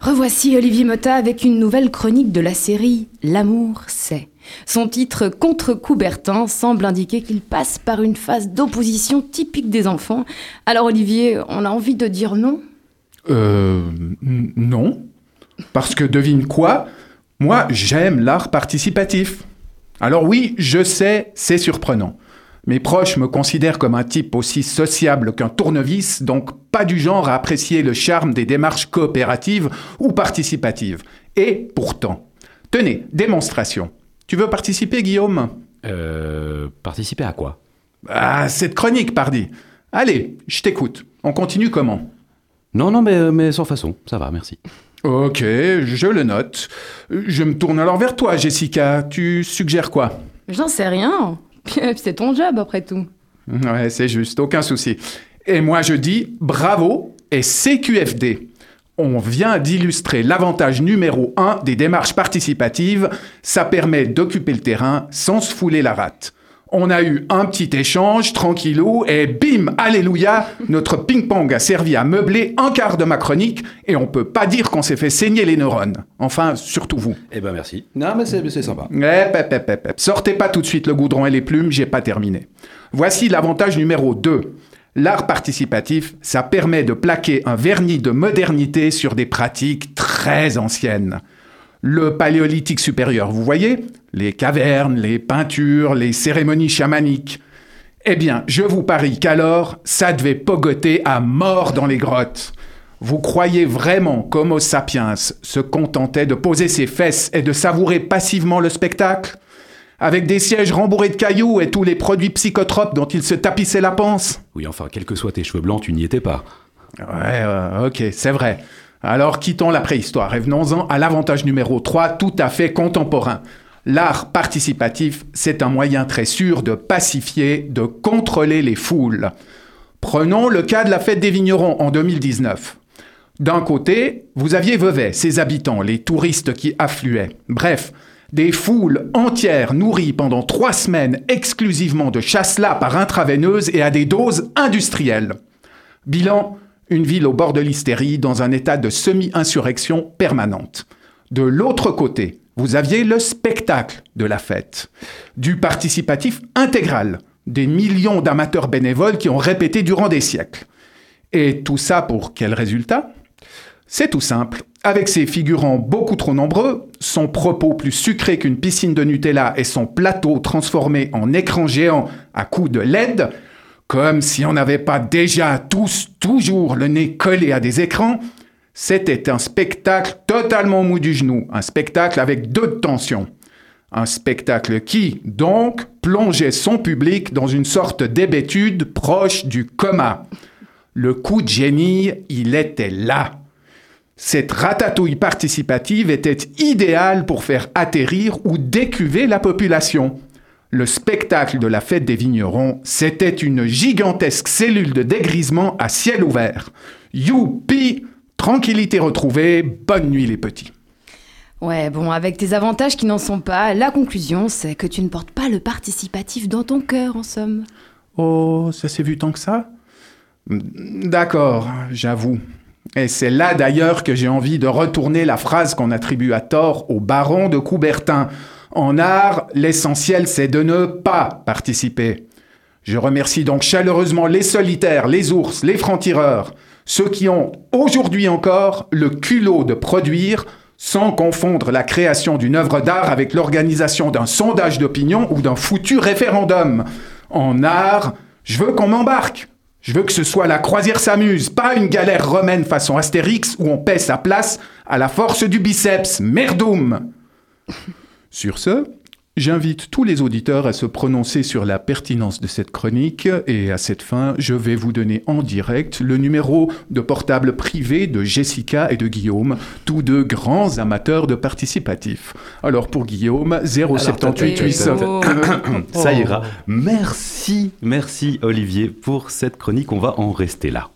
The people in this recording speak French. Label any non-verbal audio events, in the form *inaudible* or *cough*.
Revoici Olivier Motta avec une nouvelle chronique de la série L'amour c'est. Son titre Contre Coubertin semble indiquer qu'il passe par une phase d'opposition typique des enfants. Alors Olivier, on a envie de dire non? Euh. Non. Parce que devine quoi? Moi, j'aime l'art participatif. Alors oui, je sais, c'est surprenant. Mes proches me considèrent comme un type aussi sociable qu'un tournevis, donc pas du genre à apprécier le charme des démarches coopératives ou participatives. Et pourtant, tenez, démonstration. Tu veux participer, Guillaume? Euh. Participer à quoi? Ah, cette chronique, pardi. Allez, je t'écoute. On continue comment? Non, non, mais, mais sans façon. Ça va, merci. Ok, je le note. Je me tourne alors vers toi, Jessica. Tu suggères quoi? J'en sais rien. *laughs* C'est ton job après tout. Ouais, c'est juste, aucun souci. Et moi je dis bravo et CQFD. On vient d'illustrer l'avantage numéro un des démarches participatives. Ça permet d'occuper le terrain sans se fouler la rate. On a eu un petit échange, tranquillou, et bim, alléluia, notre ping-pong a servi à meubler un quart de ma chronique, et on peut pas dire qu'on s'est fait saigner les neurones. Enfin, surtout vous. Eh ben, merci. Non, mais c'est c'est sympa. Hep. Sortez pas tout de suite le goudron et les plumes, j'ai pas terminé. Voici l'avantage numéro 2. L'art participatif, ça permet de plaquer un vernis de modernité sur des pratiques très anciennes. Le paléolithique supérieur, vous voyez Les cavernes, les peintures, les cérémonies chamaniques. Eh bien, je vous parie qu'alors, ça devait pogoter à mort dans les grottes. Vous croyez vraiment qu'Homo sapiens se contentait de poser ses fesses et de savourer passivement le spectacle? Avec des sièges rembourrés de cailloux et tous les produits psychotropes dont il se tapissait la panse? Oui, enfin, quels que soient tes cheveux blancs, tu n'y étais pas. Ouais, euh, ok, c'est vrai. Alors quittons la préhistoire et venons-en à l'avantage numéro 3, tout à fait contemporain. L'art participatif, c'est un moyen très sûr de pacifier, de contrôler les foules. Prenons le cas de la fête des vignerons en 2019. D'un côté, vous aviez Vevey, ses habitants, les touristes qui affluaient. Bref, des foules entières nourries pendant trois semaines exclusivement de chasse-là par intraveineuse et à des doses industrielles. Bilan, une ville au bord de l'hystérie dans un état de semi-insurrection permanente. De l'autre côté, vous aviez le spectacle de la fête, du participatif intégral, des millions d'amateurs bénévoles qui ont répété durant des siècles. Et tout ça pour quel résultat? C'est tout simple. Avec ses figurants beaucoup trop nombreux, son propos plus sucré qu'une piscine de Nutella et son plateau transformé en écran géant à coups de LED, comme si on n'avait pas déjà tous toujours le nez collé à des écrans, c'était un spectacle totalement mou du genou, un spectacle avec deux de tension. Un spectacle qui, donc, plongeait son public dans une sorte d'hébétude proche du coma. Le coup de génie, il était là. Cette ratatouille participative était idéale pour faire atterrir ou décuver la population. Le spectacle de la fête des vignerons, c'était une gigantesque cellule de dégrisement à ciel ouvert. Youpi Tranquillité retrouvée, bonne nuit les petits. Ouais, bon, avec tes avantages qui n'en sont pas, la conclusion, c'est que tu ne portes pas le participatif dans ton cœur, en somme. Oh, ça s'est vu tant que ça? D'accord, j'avoue. Et c'est là d'ailleurs que j'ai envie de retourner la phrase qu'on attribue à tort au baron de Coubertin. En art, l'essentiel c'est de ne pas participer. Je remercie donc chaleureusement les solitaires, les ours, les francs-tireurs, ceux qui ont aujourd'hui encore le culot de produire sans confondre la création d'une œuvre d'art avec l'organisation d'un sondage d'opinion ou d'un foutu référendum. En art, je veux qu'on m'embarque. Je veux que ce soit la croisière s'amuse, pas une galère romaine façon Astérix où on paie sa place à la force du biceps. Merdoum Sur ce, j'invite tous les auditeurs à se prononcer sur la pertinence de cette chronique et à cette fin, je vais vous donner en direct le numéro de portable privé de Jessica et de Guillaume, tous deux grands amateurs de participatif. Alors pour Guillaume, 078 800. Oh. Ça ira. Merci, merci Olivier pour cette chronique. On va en rester là.